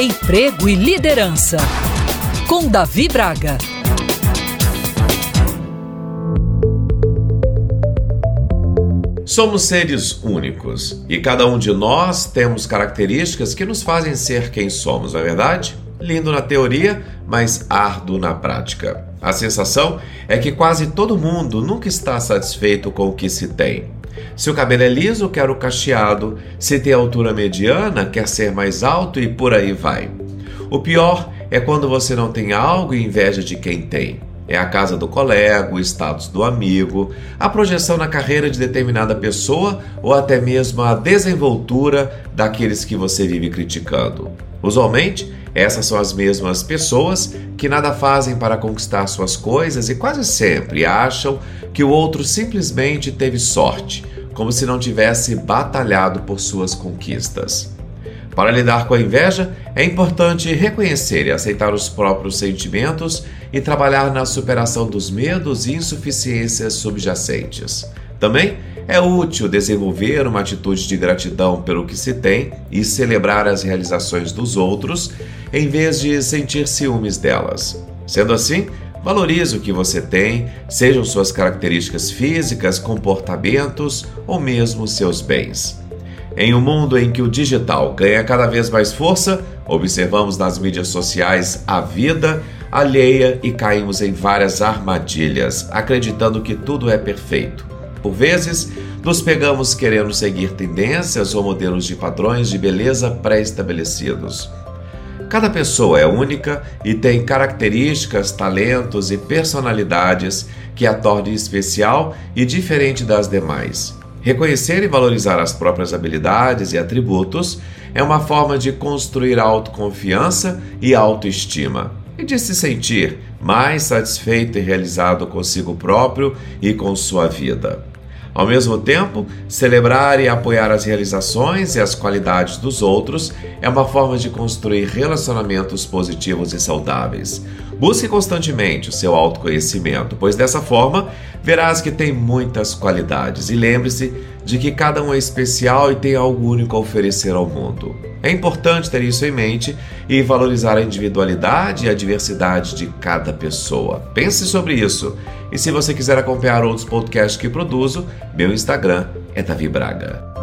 Emprego e Liderança, com Davi Braga. Somos seres únicos e cada um de nós temos características que nos fazem ser quem somos, não é verdade? Lindo na teoria, mas árduo na prática. A sensação é que quase todo mundo nunca está satisfeito com o que se tem. Se o cabelo é liso, quer o cacheado. Se tem altura mediana, quer ser mais alto e por aí vai. O pior é quando você não tem algo e inveja de quem tem. É a casa do colega, o status do amigo, a projeção na carreira de determinada pessoa ou até mesmo a desenvoltura daqueles que você vive criticando. Usualmente, essas são as mesmas pessoas que nada fazem para conquistar suas coisas e quase sempre acham que o outro simplesmente teve sorte, como se não tivesse batalhado por suas conquistas. Para lidar com a inveja, é importante reconhecer e aceitar os próprios sentimentos e trabalhar na superação dos medos e insuficiências subjacentes. Também é útil desenvolver uma atitude de gratidão pelo que se tem e celebrar as realizações dos outros, em vez de sentir ciúmes delas. Sendo assim, valorize o que você tem, sejam suas características físicas, comportamentos ou mesmo seus bens. Em um mundo em que o digital ganha cada vez mais força, observamos nas mídias sociais a vida alheia e caímos em várias armadilhas, acreditando que tudo é perfeito. Por vezes, nos pegamos querendo seguir tendências ou modelos de padrões de beleza pré-estabelecidos. Cada pessoa é única e tem características, talentos e personalidades que a tornem especial e diferente das demais. Reconhecer e valorizar as próprias habilidades e atributos é uma forma de construir autoconfiança e autoestima e de se sentir mais satisfeito e realizado consigo próprio e com sua vida. Ao mesmo tempo, celebrar e apoiar as realizações e as qualidades dos outros é uma forma de construir relacionamentos positivos e saudáveis. Busque constantemente o seu autoconhecimento, pois dessa forma verás que tem muitas qualidades e lembre-se de que cada um é especial e tem algo único a oferecer ao mundo. É importante ter isso em mente e valorizar a individualidade e a diversidade de cada pessoa. Pense sobre isso. E se você quiser acompanhar outros podcasts que produzo, meu Instagram é Davi Braga.